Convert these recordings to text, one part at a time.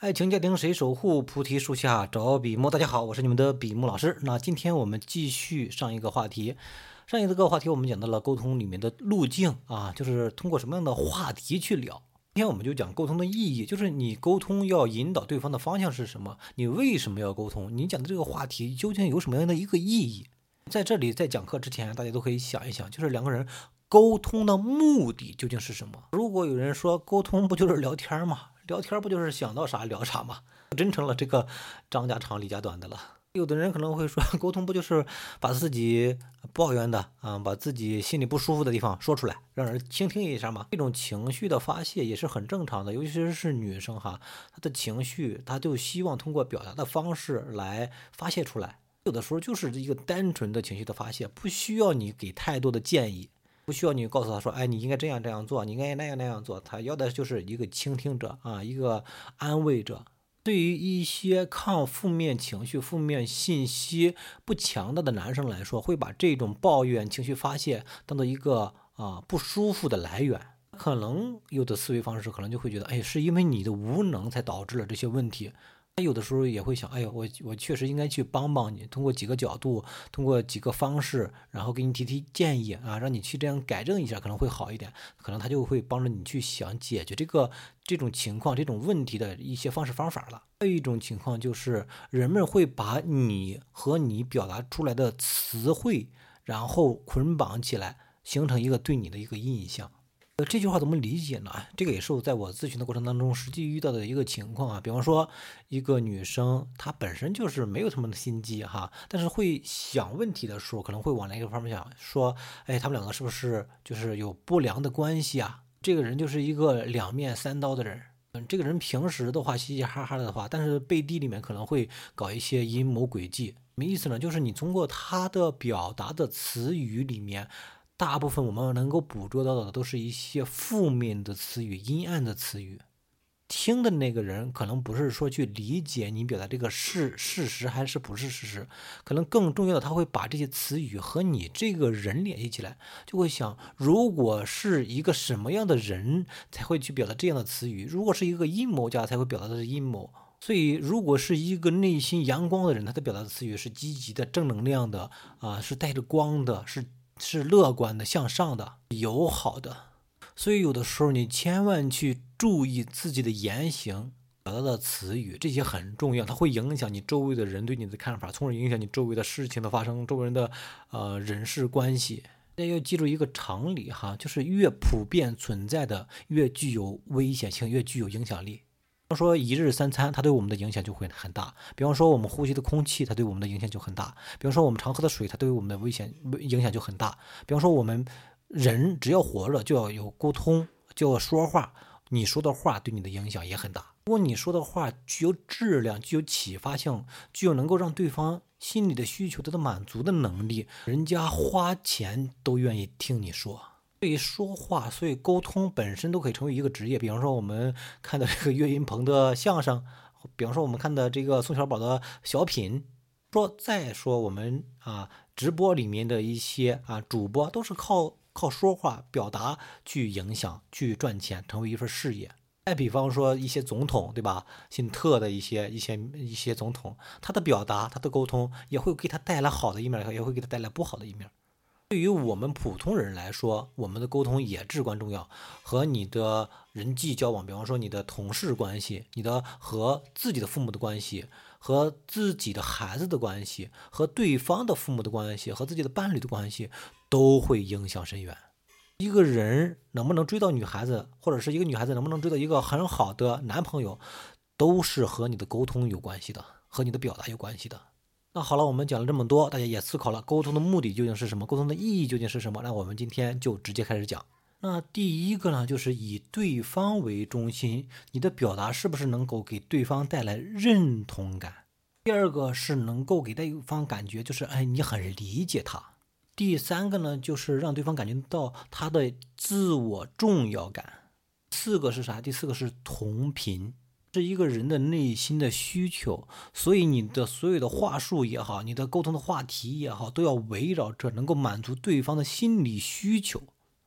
爱情家庭谁守护？菩提树下找笔墨。大家好，我是你们的笔墨老师。那今天我们继续上一个话题，上一个话题我们讲到了沟通里面的路径啊，就是通过什么样的话题去聊。今天我们就讲沟通的意义，就是你沟通要引导对方的方向是什么？你为什么要沟通？你讲的这个话题究竟有什么样的一个意义？在这里，在讲课之前，大家都可以想一想，就是两个人沟通的目的究竟是什么？如果有人说沟通不就是聊天吗？聊天不就是想到啥聊啥吗？真成了这个张家长李家短的了。有的人可能会说，沟通不就是把自己抱怨的啊，把自己心里不舒服的地方说出来，让人倾听一下吗？这种情绪的发泄也是很正常的，尤其是女生哈，她的情绪，她就希望通过表达的方式来发泄出来。有的时候就是一个单纯的情绪的发泄，不需要你给太多的建议。不需要你告诉他说，哎，你应该这样这样做，你应该那样那样做。他要的就是一个倾听者啊，一个安慰者。对于一些抗负面情绪、负面信息不强大的男生来说，会把这种抱怨情绪发泄当做一个啊不舒服的来源。可能有的思维方式可能就会觉得，哎，是因为你的无能才导致了这些问题。他有的时候也会想，哎呀，我我确实应该去帮帮你，通过几个角度，通过几个方式，然后给你提提建议啊，让你去这样改正一下，可能会好一点。可能他就会帮着你去想解决这个这种情况、这种问题的一些方式方法了。还有一种情况就是，人们会把你和你表达出来的词汇，然后捆绑起来，形成一个对你的一个印象。呃，这句话怎么理解呢？这个也是我在我咨询的过程当中实际遇到的一个情况啊。比方说，一个女生她本身就是没有什么的心机哈，但是会想问题的时候，可能会往哪个方面想，说，哎，他们两个是不是就是有不良的关系啊？这个人就是一个两面三刀的人。嗯，这个人平时的话嘻嘻哈哈的话，但是背地里面可能会搞一些阴谋诡计。什么意思呢？就是你通过他的表达的词语里面。大部分我们能够捕捉到的都是一些负面的词语、阴暗的词语。听的那个人可能不是说去理解你表达这个是事实还是不是事实，可能更重要的他会把这些词语和你这个人联系起来，就会想：如果是一个什么样的人才会去表达这样的词语？如果是一个阴谋家才会表达的是阴谋。所以，如果是一个内心阳光的人，他的表达的词语是积极的、正能量的啊，是带着光的，是。是乐观的、向上的、友好的，所以有的时候你千万去注意自己的言行、表达的词语，这些很重要，它会影响你周围的人对你的看法，从而影响你周围的事情的发生，周围人的呃人事关系。大家要记住一个常理哈，就是越普遍存在的，越具有危险性，越具有影响力。比方说一日三餐，它对我们的影响就会很大。比方说我们呼吸的空气，它对我们的影响就很大。比方说我们常喝的水，它对我们的危险影响就很大。比方说我们人只要活着，就要有沟通，就要说话。你说的话对你的影响也很大。如果你说的话具有质量、具有启发性、具有能够让对方心里的需求得到满足的能力，人家花钱都愿意听你说。对于说话，所以沟通本身都可以成为一个职业。比方说，我们看的这个岳云鹏的相声，比方说我们看的这个宋小宝的小品，说再说我们啊直播里面的一些啊主播，都是靠靠说话表达去影响、去赚钱，成为一份事业。再比方说一些总统，对吧？姓特的一些一些一些总统，他的表达、他的沟通也会给他带来好的一面，也会给他带来不好的一面。对于我们普通人来说，我们的沟通也至关重要。和你的人际交往，比方说你的同事关系，你的和自己的父母的关系，和自己的孩子的关系，和对方的父母的关系，和自己的伴侣的关系，都会影响深远。一个人能不能追到女孩子，或者是一个女孩子能不能追到一个很好的男朋友，都是和你的沟通有关系的，和你的表达有关系的。那好了，我们讲了这么多，大家也思考了沟通的目的究竟是什么，沟通的意义究竟是什么？那我们今天就直接开始讲。那第一个呢，就是以对方为中心，你的表达是不是能够给对方带来认同感？第二个是能够给对方感觉就是哎，你很理解他。第三个呢，就是让对方感觉到他的自我重要感。四个是啥？第四个是同频。是一个人的内心的需求，所以你的所有的话术也好，你的沟通的话题也好，都要围绕着能够满足对方的心理需求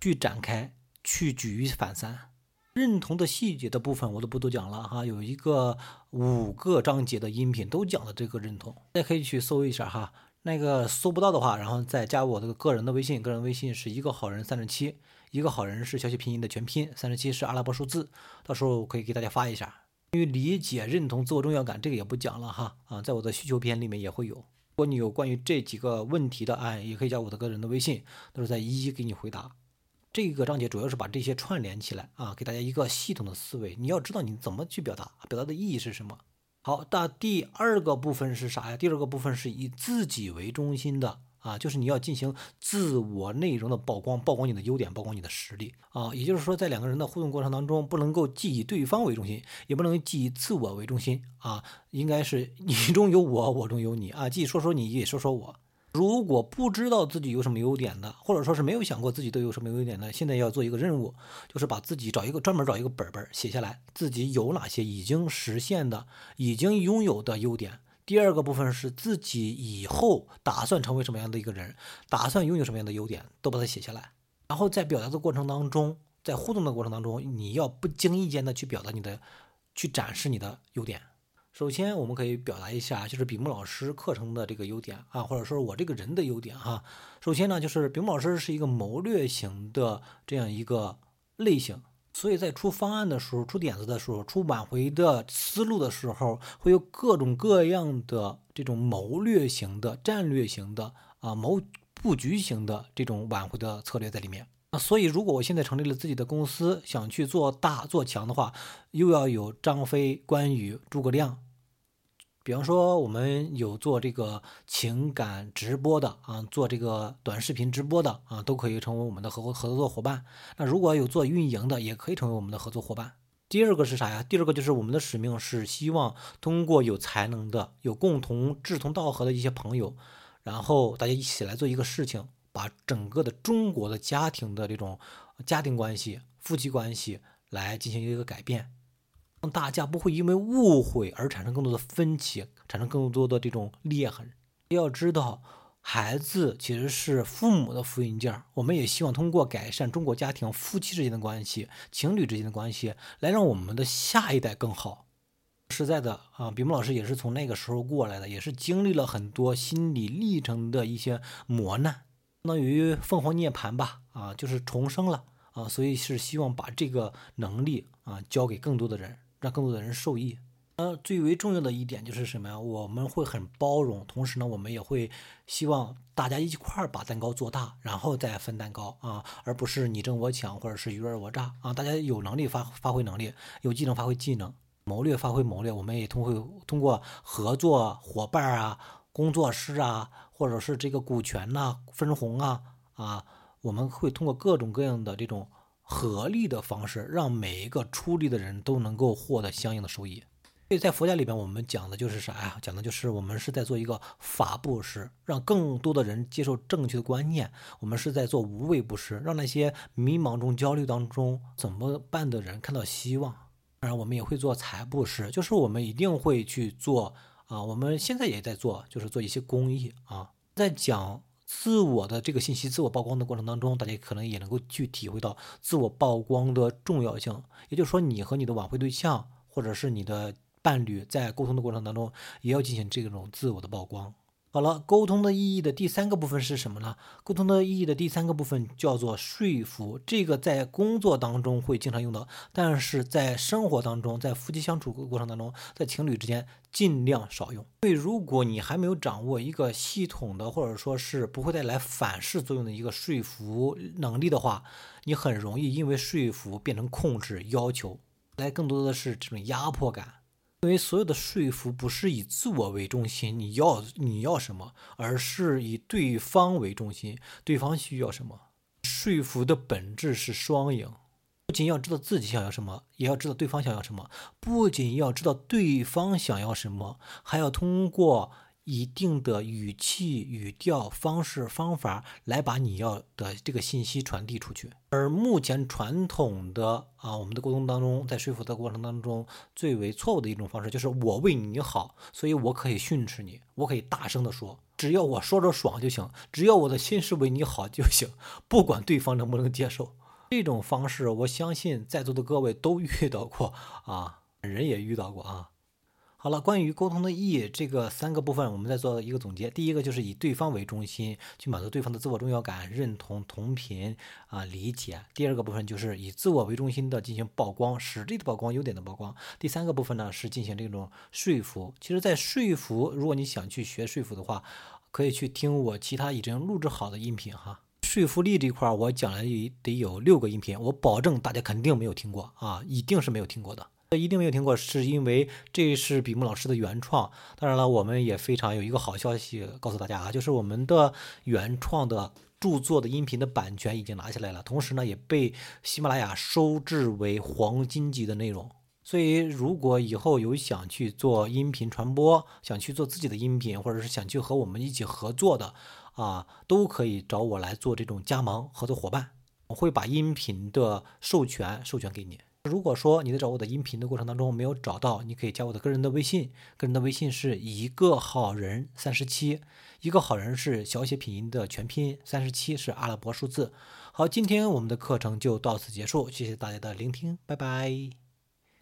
去展开，去举一反三。认同的细节的部分我都不多讲了哈，有一个五个章节的音频都讲了这个认同，大家可以去搜一下哈。那个搜不到的话，然后再加我这个个人的微信，个人微信是一个好人三十七，一个好人是小写拼音的全拼，三十七是阿拉伯数字，到时候可以给大家发一下。关于理解、认同、自我重要感，这个也不讲了哈啊，在我的需求篇里面也会有。如果你有关于这几个问题的案，也可以加我的个人的微信，到时候再一一给你回答。这个章节主要是把这些串联起来啊，给大家一个系统的思维。你要知道你怎么去表达，表达的意义是什么。好，那第二个部分是啥呀？第二个部分是以自己为中心的啊，就是你要进行自我内容的曝光，曝光你的优点，曝光你的实力啊。也就是说，在两个人的互动过程当中，不能够既以对方为中心，也不能既以自我为中心啊，应该是你中有我，我中有你啊，既说说你，也说说我。如果不知道自己有什么优点的，或者说是没有想过自己都有什么优点的，现在要做一个任务，就是把自己找一个专门找一个本本写下来，自己有哪些已经实现的、已经拥有的优点。第二个部分是自己以后打算成为什么样的一个人，打算拥有什么样的优点，都把它写下来。然后在表达的过程当中，在互动的过程当中，你要不经意间的去表达你的，去展示你的优点。首先，我们可以表达一下，就是比木老师课程的这个优点啊，或者说我这个人的优点哈。首先呢，就是比木老师是一个谋略型的这样一个类型，所以在出方案的时候、出点子的时候、出挽回的思路的时候，会有各种各样的这种谋略型的、战略型的啊、谋布局型的这种挽回的策略在里面。啊，所以如果我现在成立了自己的公司，想去做大做强的话，又要有张飞、关羽、诸葛亮。比方说，我们有做这个情感直播的啊，做这个短视频直播的啊，都可以成为我们的合合作伙伴。那如果有做运营的，也可以成为我们的合作伙伴。第二个是啥呀？第二个就是我们的使命是希望通过有才能的、有共同志同道合的一些朋友，然后大家一起来做一个事情。把整个的中国的家庭的这种家庭关系、夫妻关系来进行一个改变，让大家不会因为误会而产生更多的分歧，产生更多的这种裂痕。要知道，孩子其实是父母的复印件。我们也希望通过改善中国家庭夫妻之间的关系、情侣之间的关系，来让我们的下一代更好。实在的啊，比木老师也是从那个时候过来的，也是经历了很多心理历程的一些磨难。相当于凤凰涅槃吧，啊，就是重生了啊，所以是希望把这个能力啊交给更多的人，让更多的人受益。呃，最为重要的一点就是什么呀？我们会很包容，同时呢，我们也会希望大家一块儿把蛋糕做大，然后再分蛋糕啊，而不是你争我抢或者是鱼儿我诈啊。大家有能力发发挥能力，有技能发挥技能，谋略发挥谋略。我们也通会通过合作伙伴啊。工作室啊，或者是这个股权呐、分红啊，啊，我们会通过各种各样的这种合力的方式，让每一个出力的人都能够获得相应的收益。所以在佛家里边，我们讲的就是啥呀？讲的就是我们是在做一个法布施，让更多的人接受正确的观念。我们是在做无畏布施，让那些迷茫中、焦虑当中怎么办的人看到希望。当然，我们也会做财布施，就是我们一定会去做。啊，我们现在也在做，就是做一些公益啊，在讲自我的这个信息、自我曝光的过程当中，大家可能也能够去体会到自我曝光的重要性。也就是说，你和你的挽回对象，或者是你的伴侣，在沟通的过程当中，也要进行这种自我的曝光。好了，沟通的意义的第三个部分是什么呢？沟通的意义的第三个部分叫做说服。这个在工作当中会经常用到，但是在生活当中，在夫妻相处过程当中，在情侣之间尽量少用。因为如果你还没有掌握一个系统的，或者说是不会带来反噬作用的一个说服能力的话，你很容易因为说服变成控制、要求，来更多的是这种压迫感。因为所有的说服不是以自我为中心，你要你要什么，而是以对方为中心，对方需要什么。说服的本质是双赢，不仅要知道自己想要什么，也要知道对方想要什么；不仅要知道对方想要什么，还要通过。一定的语气、语调、方式、方法来把你要的这个信息传递出去。而目前传统的啊，我们的沟通当中，在说服的过程当中，最为错误的一种方式就是我为你好，所以我可以训斥你，我可以大声的说，只要我说着爽就行，只要我的心是为你好就行，不管对方能不能接受。这种方式，我相信在座的各位都遇到过啊，本人也遇到过啊。好了，关于沟通的意义这个三个部分，我们再做一个总结。第一个就是以对方为中心，去满足对方的自我重要感、认同、同频啊理解。第二个部分就是以自我为中心的进行曝光，实力的曝光、优点的曝光。第三个部分呢是进行这种说服。其实，在说服，如果你想去学说服的话，可以去听我其他已经录制好的音频哈。说服力这块我讲了得有六个音频，我保证大家肯定没有听过啊，一定是没有听过的。一定没有听过，是因为这是比木老师的原创。当然了，我们也非常有一个好消息告诉大家啊，就是我们的原创的著作的音频的版权已经拿下来了，同时呢也被喜马拉雅收制为黄金级的内容。所以，如果以后有想去做音频传播，想去做自己的音频，或者是想去和我们一起合作的啊，都可以找我来做这种加盟合作伙伴，我会把音频的授权授权给你。如果说你在找我的音频的过程当中没有找到，你可以加我的个人的微信，个人的微信是一个好人三十七，一个好人是小写拼音的全拼，三十七是阿拉伯数字。好，今天我们的课程就到此结束，谢谢大家的聆听，拜拜。